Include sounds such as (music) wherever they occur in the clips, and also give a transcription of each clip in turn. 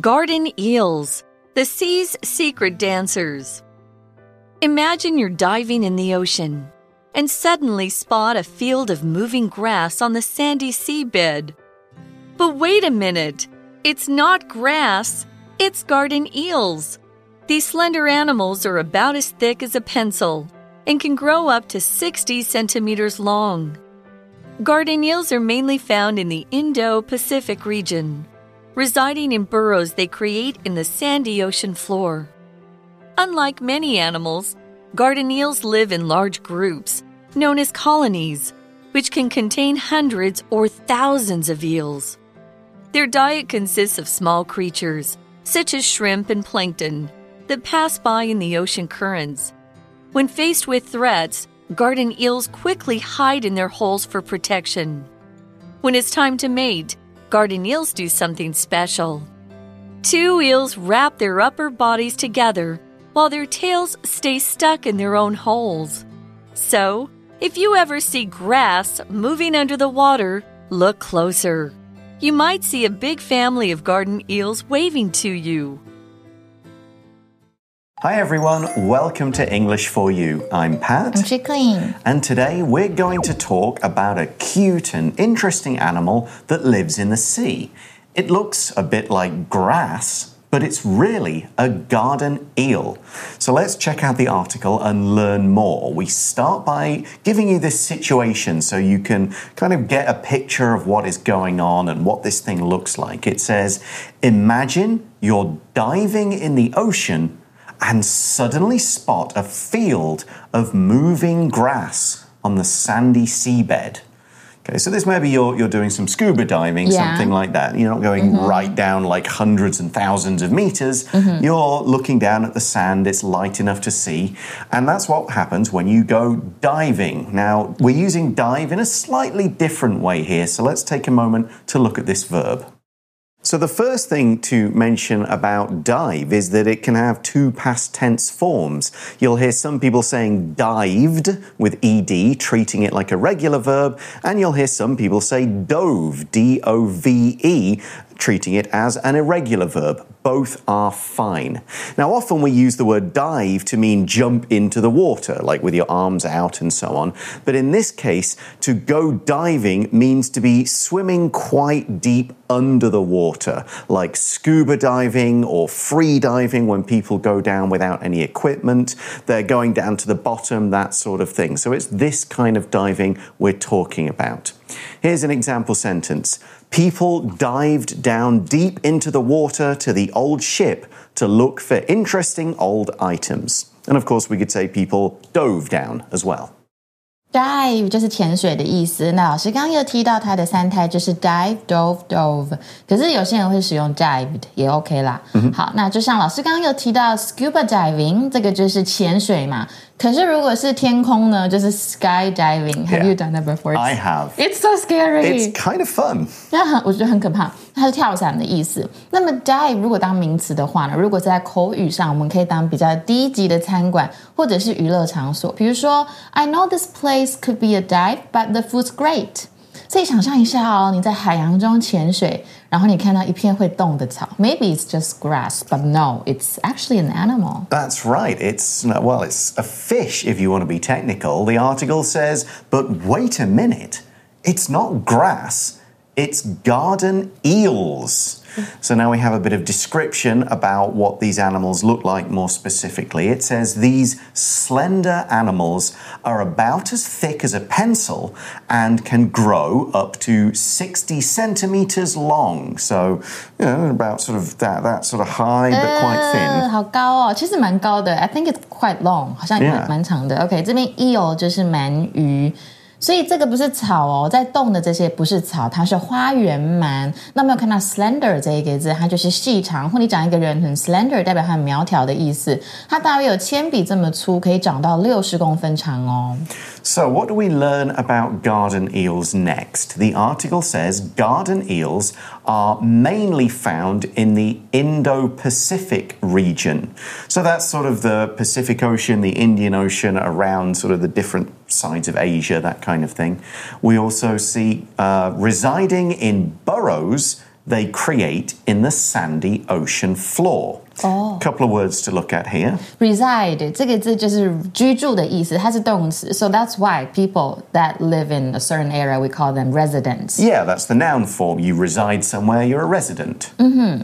Garden eels, the sea's secret dancers. Imagine you're diving in the ocean and suddenly spot a field of moving grass on the sandy seabed. But wait a minute, it's not grass, it's garden eels. These slender animals are about as thick as a pencil and can grow up to 60 centimeters long. Garden eels are mainly found in the Indo Pacific region residing in burrows they create in the sandy ocean floor. Unlike many animals, garden eels live in large groups, known as colonies, which can contain hundreds or thousands of eels. Their diet consists of small creatures, such as shrimp and plankton, that pass by in the ocean currents. When faced with threats, garden eels quickly hide in their holes for protection. When it's time to mate, garden eels do something special. Two eels wrap their upper bodies together while their tails stay stuck in their own holes. So, if you ever see grass moving under the water, look closer. You might see a big family of garden eels waving to you. Hi everyone, welcome to English for You. I'm Pat. I'm. And today we're going to talk about a cute and interesting animal that lives in the sea. It looks a bit like grass, but it's really a garden eel. So let's check out the article and learn more. We start by giving you this situation so you can kind of get a picture of what is going on and what this thing looks like. It says, Imagine you're diving in the ocean and suddenly spot a field of moving grass on the sandy seabed. Okay, so this maybe you're you're doing some scuba diving, Yeah. something like that. You're not going mm-hmm. right down like hundreds and thousands of meters. Mm-hmm. You're looking down at the sand. It's light enough to see, and that's what happens when you go diving. Now we're using dive in a slightly different way here, so let's take a moment to look at this verb. So, the first thing to mention about dive is that it can have two past tense forms. You'll hear some people saying dived with ed, treating it like a regular verb, and you'll hear some people say dove, D O V E, treating it as an irregular verb. Both are fine. Now, often we use the word dive to mean jump into the water, like with your arms out and so on. But in this case, to go diving means to be swimming quite deep under the water, like scuba diving or free diving when people go down without any equipment. They're going down to the bottom, that sort of thing. So it's this kind of diving we're talking about. Here's an example sentence. People dived down deep into the water to the old ship to look for interesting old items. And of course, we could say people dove down as well. Dive 就是潜水的意思。那老师刚刚又提到它的三态就是 dive、dove、dove，可是有些人会使用 dived 也 OK 啦。好，那就像老师刚刚有提到 scuba diving，这个就是潜水嘛。 可是如果是天空呢，就是 sky diving。Have you done that before? I have. It's so scary. It's kind of fun. 那很，我觉得很可怕。它是跳伞的意思。那么 dive 如果当名词的话呢，如果在口语上，我们可以当比较低级的餐馆或者是娱乐场所。比如说，I know this place could be a dive, but the food's great。所以想象一下哦，你在海洋中潜水，然后你看到一片会动的草，maybe it's just grass, but no, it's actually an animal. That's right. It's, well, it's a fish if you want to be technical. The article says, but wait a minute. It's not grass, it's garden eels. So now we have a bit of description about what these animals look like more specifically. It says these slender animals are about as thick as a pencil and can grow up to 60 centimeters long. So, you know, about sort of that, that sort of high but quite 呃， thin. 好高哦，其实蛮高的。I think it's quite long，好像 Yeah. 蛮蛮长的。OK，这边 eel 就是鳗鱼。 所以这个不是草哦，在动的这些不是草，它是花园鳗。那我们有看到 slender 这一个字，它就是细长，或你讲一个人很 slender，代表他很苗条的意思。它大约有铅笔这么粗，可以长到六十公分长哦。So, what do we learn about garden eels next? The article says garden eels are mainly found in the Indo Pacific region. So, that's sort of the Pacific Ocean, the Indian Ocean, around sort of the different sides of Asia, that kind of thing. We also see uh, residing in burrows they create in the sandy ocean floor. Oh. Couple of words to look at here. reside 这个字就是居住的意思，它是动词，so that's why people that live in a certain area we call them residents。 Yeah, that's the noun form. You reside somewhere, you're a resident.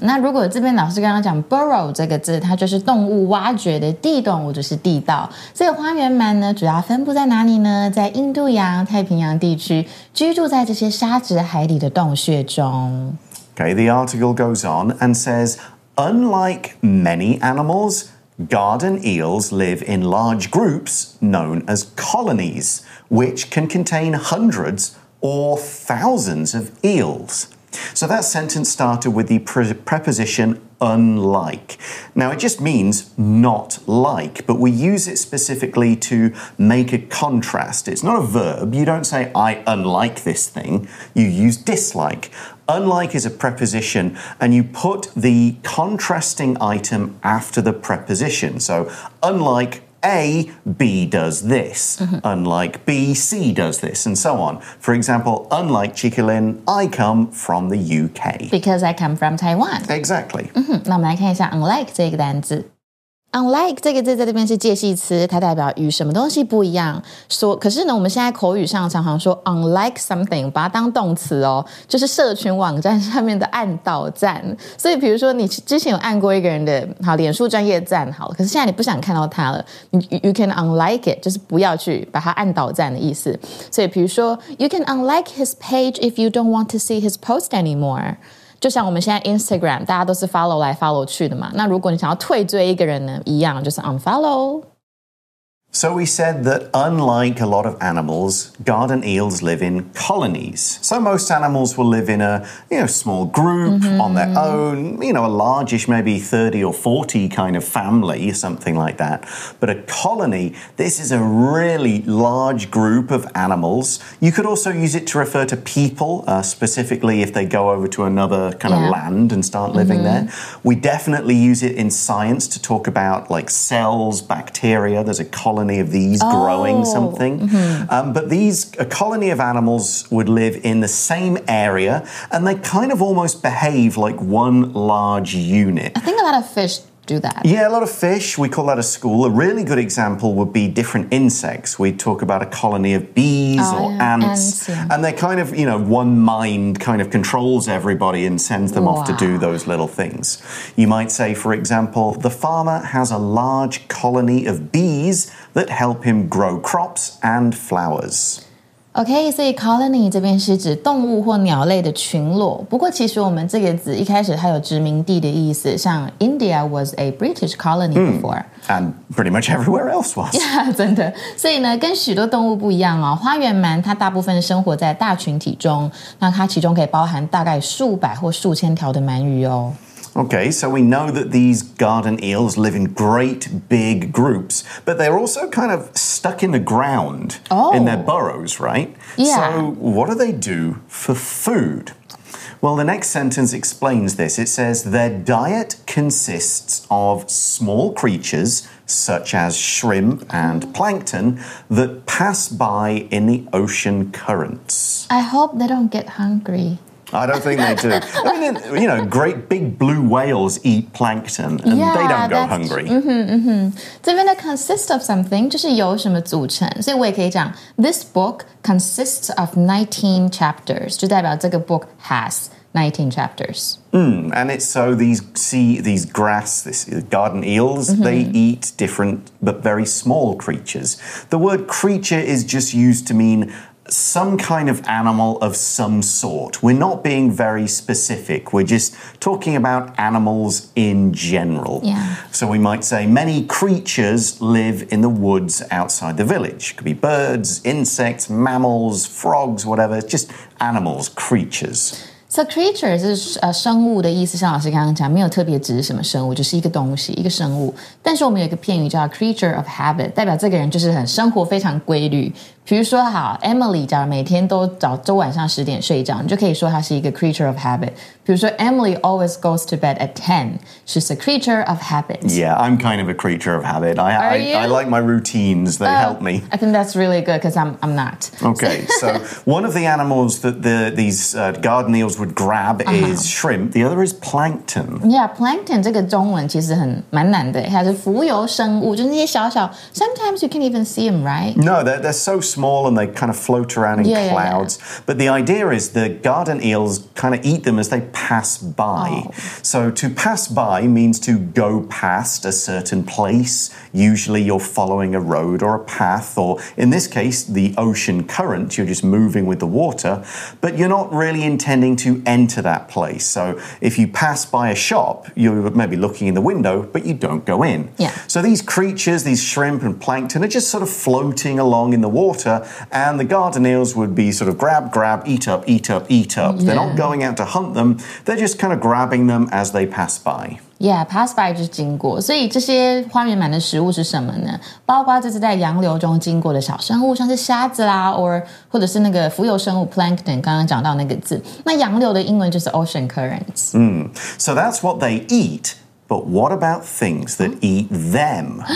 那如果这边老师刚刚讲 burrow 这个字，它就是动物挖掘的地动物，就是地道。这个花园鳗呢，主要分布在哪里呢？在印度洋、太平洋地区，居住在这些沙质海底的洞穴中。 Okay, the article goes on and says unlike many animals, garden eels live in large groups known as colonies, which can contain hundreds or thousands of eels. So that sentence started with the pre- preposition unlike. Now, it just means not like, but we use it specifically to make a contrast. It's not a verb. You don't say, I unlike this thing. You use dislike. Unlike is a preposition, and you put the contrasting item after the preposition. So, unlike a, B does this. Mm -hmm. Unlike B, C does this, and so on. For example, unlike Jacqueline, I come from the UK. Because I come from Taiwan. Exactly. Mm-hmm. 嗯哼，那我们来看一下 unlike unlike 这个字在这边是介系词，它代表与什么东西不一样。说，可是呢，我们现在口语上常常说 unlike something，把它当动词哦，就是社群网站上面的按倒赞。所以，比如说你之前有按过一个人的好脸书专业赞好了，可是现在你不想看到他了，你 you can unlike it，就是不要去把它按倒赞的意思。所以，比如说 you can unlike his page if you don't want to see his post anymore。就像我们现在 Instagram，大家都是 follow 来 follow 去的嘛。那如果你想要退追一个人呢，一样就是 unfollow。So we said that unlike a lot of animals, garden eels live in colonies. So most animals will live in a you know small group on their own, you know, a largish maybe 30 or 40 kind of family, something like that. But a colony, this is a really large group of animals. You could also use it to refer to people, uh, specifically if they go over to another kind Yeah. of land and start living there. We definitely use it in science to talk about like cells, bacteria. There's a colony of these growing Oh, something. Um, but these, a colony of animals would live in the same area and they kind of almost behave like one large unit. I think a lot of fish do that. Yeah, a lot of fish. We call that a school. A really good example would be different insects. We talk about a colony of bees Oh, or yeah, ants, ants, yeah. and they're kind of, you know, one mind kind of controls everybody and sends them off to do those little things. You might say, for example, the farmer has a large colony of bees that help him grow crops and flowers. OK，所以 colony 这边是指动物或鸟类的群落。不过其实我们这个字一开始它有殖民地的意思，像 India was a British colony before。And pretty much everywhere else was. (laughs) 真的，所以呢，跟许多动物不一样哦。花园鳗它大部分生活在大群体中，那它其中可以包含大概数百或数千条的鳗鱼哦。Okay, so we know that these garden eels live in great big groups, but they're also kind of stuck in the ground in their Oh. burrows, right? Yeah. So, what do they do for food? Well, the next sentence explains this. It says their diet consists of small creatures such as shrimp and plankton that pass by in the ocean currents. I hope they don't get hungry. I don't think they do. (laughs) I mean, you know, great big blue whales eat plankton and they Yeah, don't go that's- hungry. 这边的 consist of something 就是由什么组成，所以我也可以讲 this book consists of nineteen chapters，就代表这个 book has nineteen chapters。 And it's so these sea, these grass, this garden eels, they eat different but very small creatures. The word creature is just used to mean some kind of animal of some sort. We're not being very specific. We're just talking about animals in general. Yeah. So we might say many creatures live in the woods outside the village. Could be birds, insects, mammals, frogs, whatever. It's just animals, creatures. So creature 是呃生物的意思，像老师刚刚讲，没有特别指什么生物，就是一个东西，一个生物。但是我们有一个片语叫 creature of habit，代表这个人就是很生活非常规律。 比如说，好，Emily，假如每天都早周晚上十点睡觉，你就可以说她是一个 creature of habit。比如说，Emily always goes to bed at ten. She's a creature of habit. Yeah, I'm kind of a creature of habit. I, Are I, you? I like my routines, they help me. I think that's really good because I'm I'm not. Okay, so (laughs) one of the animals that the, these uh, garden eels would grab is shrimp, the other is plankton. Yeah, plankton 这个中文其实很蛮难的，它是浮游生物，就是那些小小。Sometimes you can even see them, right? No, they're, they're so small and they kind of float around in Yeah, yeah, yeah. clouds. But the idea is the garden eels kind of eat them as they pass by. Oh. So to pass by means to go past a certain place. Usually you're following a road or a path, or in this case, the ocean current. You're just moving with the water, but you're not really intending to enter that place. So if you pass by a shop, you're maybe looking in the window, but you don't go in. Yeah. So these creatures, these shrimp and plankton, are just sort of floating along in the water, and the garden eels would be sort of grab, grab, eat up, eat up, eat up. They're not Yeah. going out to hunt them, they're just kind of grabbing them as they pass by. Yeah, pass by 就是经过，所以这些花园满的食物是什么呢？包括这是在洋流中经过的小生物，像是虾子啦，or 或者是那个浮游生物 plankton，刚刚讲到那个字。那洋流的英文就是 ocean currents。 So that's what they eat. But what about things that eat them? (gasps)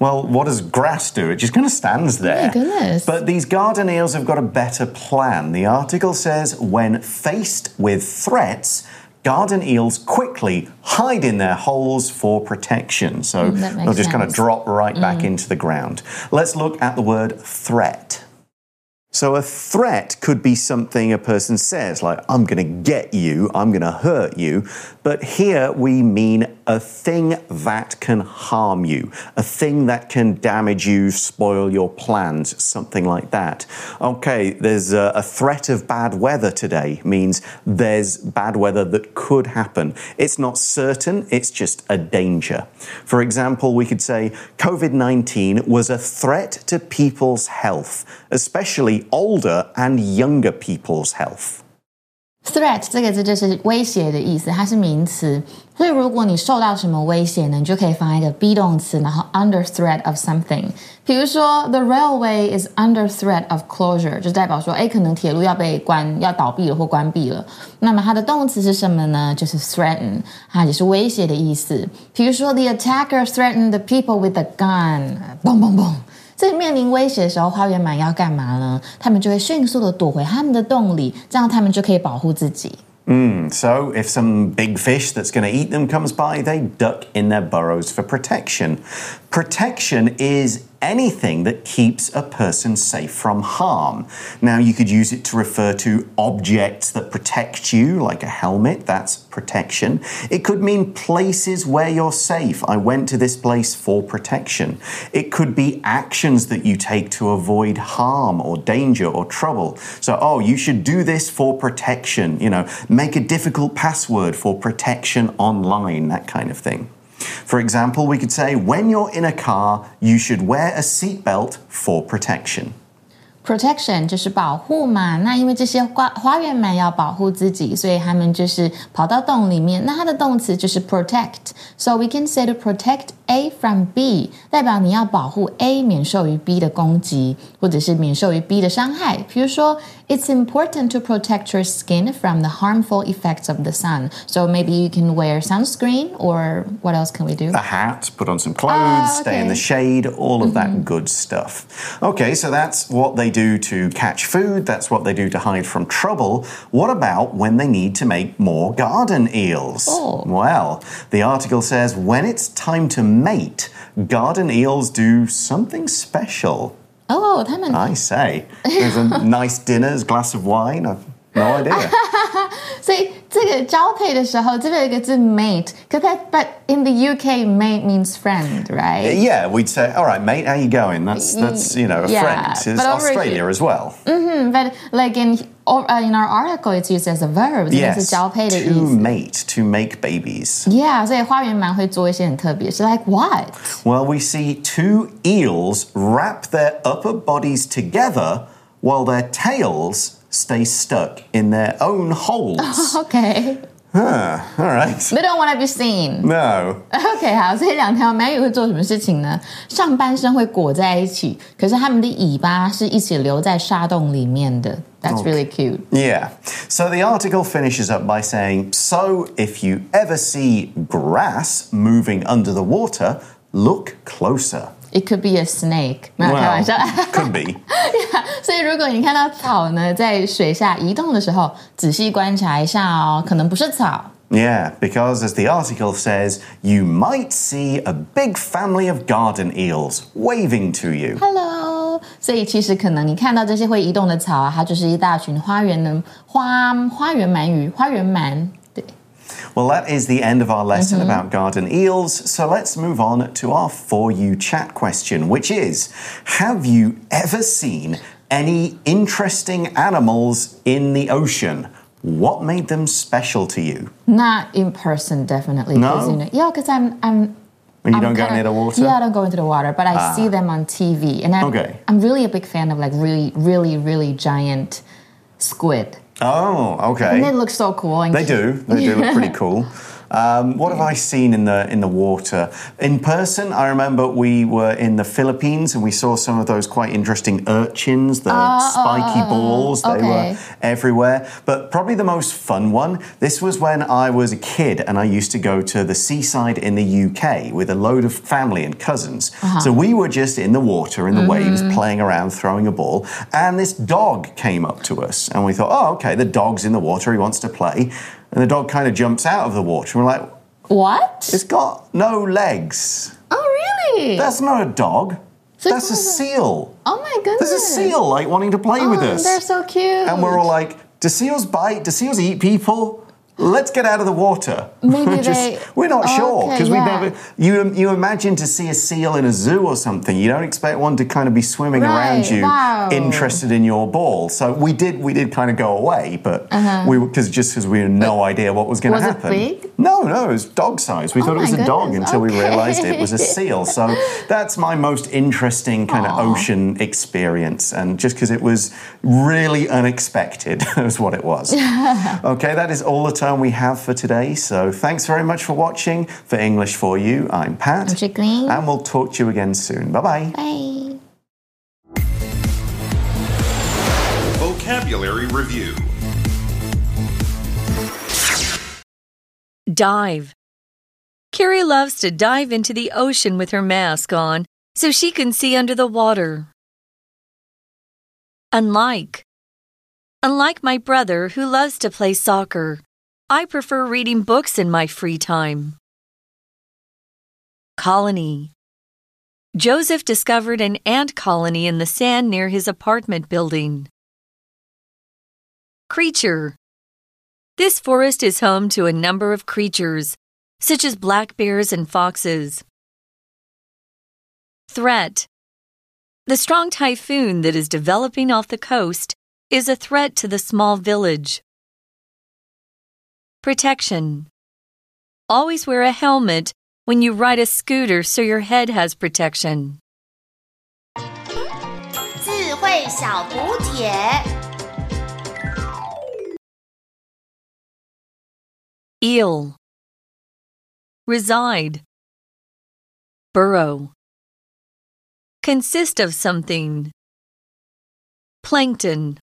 Well, what does grass do? It just kind of stands there. goodness. But these garden eels have got a better plan. The article says when faced with threats, garden eels quickly hide in their holes for protection. So Mm, they'll just kind of. Mm. drop right back into the ground. Let's look at the word threat. So, a threat could be something a person says, like, I'm going to get you, I'm going to hurt you. But here we mean a thing that can harm you, a thing that can damage you, spoil your plans, something like that. Okay, there's a, a threat of bad weather today, means there's bad weather that could happen. It's not certain, it's just a danger. For example, we could say COVID 19 was a threat to people's health, especially older and younger people's health. Threat 这个字就是威胁的意思，它是名词。所以如果你受到什么威胁呢，你就可以放一个 be 动词，然后 under threat of something。比如说，the railway is under threat of closure，就代表说，哎，可能铁路要被关、要倒闭了或关闭了。那么它的动词是什么呢？就是 threaten，它也是威胁的意思。比如说，the attacker threatened the people with a gun，嘣嘣嘣。 在面临威胁的时候，花园满要干嘛呢？他们就会迅速的躲回他们的洞里，这样他们就可以保护自己。 So, if some big fish that's going to eat them comes by, they duck in their burrows for protection. Protection is anything that keeps a person safe from harm. Now, you could use it to refer to objects that protect you, like a helmet, that's protection. It could mean places where you're safe. I went to this place for protection. It could be actions that you take to avoid harm or danger or trouble. So, oh, you should do this for protection, you know, make a difficult password for protection online, that kind of thing. For example, we could say, when you're in a car, you should wear a seatbelt for protection. Protection 就是保护嘛，那因为这些花花园满要保护自己，所以他们就是跑到洞里面。那它的动词就是 protect，so we can say to protect A from B，代表你要保护 A 免受于 B 的攻击，或者是免受于 B 的伤害。比如说，It's important to protect your skin from the harmful effects of the sun. So maybe you can wear sunscreen, or what else can we do? A hat, put on some clothes, Ah, stay in the okay. shade, all of that good stuff. Okay, so that's what they do to catch food, that's what they do to hide from trouble. What about when they need to make more garden eels? Oh. Well, the article says when it's time to mate, garden eels do something special. 哦、他们 I say. There's a nice (laughs) dinner's glass of wine. I've no idea. (laughs) 所以这个交配的时候，这边有一个字 mate，可它 but in the UK mate means friend, right? yeah, we'd say, all right, mate, how you going? That's that's you know a Yeah, friend. It's but over Australia here- as well. Mm, but like in or, uh, in our article, it's used as a verb，这个是 Yes, 交配的意 to 思。 mate, to make babies. Yeah，所以花园蛮会做一些很特别，是 like what？ Well, we see two eels wrap their upper bodies together while their tails stay stuck in their own holes. OK， (laughs) Huh, all right. They don't want to be seen. No. (laughs) OK，好，所以两条鳗鱼会做什么事情呢？上半身会裹在一起，可是它们的尾巴是一起留在沙洞里面的。That's really cute. Yeah. So the article finishes up by saying So if you ever see grass moving under the water, look closer. It could be a snake. 没有开玩笑。 could be. (laughs) (laughs) 所以如果你看到草呢在水下移动的时候，仔细观察一下哦，可能不是草。 Yeah, because as the article says, you might see a big family of garden eels waving to you. Hello，所以其实可能你看到这些会移动的草啊，它就是一大群花园的花花园鳗鱼，花园鳗。 对，Well, that is the end of our lesson about garden eels. So let's move on to our For You chat question, which is Have you ever seen any interesting animals in the ocean? What made them special to you? Not in person, definitely. No? you know, yeah, because I'm I'm. When you I'm don't go near the water? Ah. Yeah, I don't go into the water, but I see them on TV, and I'm, Okay. I'm really a big fan of like really, really, really giant squid. Oh, okay. And they look so cool. And They do. They do look pretty (laughs) cool. Um, what have I seen in the in the water? In person, I remember we were in the Philippines and we saw some of those quite interesting urchins, the ah, ah, spiky ah, balls. They okay. were everywhere. But probably the most fun one. This was when I was a kid and I used to go to the seaside in the UK with a load of family and cousins. Uh-huh. So we were just in the water in the waves, mm-hmm. playing around, throwing a ball, and this dog came up to us, and we thought, oh, okay, the dog's in the water. He wants to play. And the dog kind of jumps out of the water. And we're like, What? it's got no legs. oh, really? That's not a dog. So That's a seal. oh my goodness. There's a seal like wanting to play with Oh, us. They're so cute. And we're all like, do seals bite? Do seals eat people? Let's get out of the water. Maybe (laughs) we're, they- we're not sure Okay, because we never. You you imagine to see a seal in a zoo or something. You don't expect one to kind of be swimming around you, wow. interested in your ball. So we did we did kind of go away, but uh-huh. we because just because we had no idea what was going to. Was it happen. big? No, no, it was dog size. We oh thought it was a dog goodness, until we realised it was a (laughs) seal. So that's my most interesting kind of ocean experience, and just because it was really unexpected, (laughs) is what it was. (laughs) okay, that is all the time we have for today. So thanks very much for watching. For English for You, I'm Pat, I'm Jacqueline. and we'll talk to you again soon. Bye bye. Bye. Vocabulary Review Dive. Carrie loves to dive into the ocean with her mask on so she can see under the water. Unlike. Unlike my brother who loves to play soccer, I prefer reading books in my free time. Colony. Joseph discovered an ant colony in the sand near his apartment building. Creature. This forest is home to a number of creatures, such as black bears and foxes. Threat. The strong typhoon that is developing off the coast is a threat to the small village. Protection. Always wear a helmet when you ride a scooter so your head has protection. 智慧小补帖。 Eel. Reside. Burrow. Consist of something. Plankton.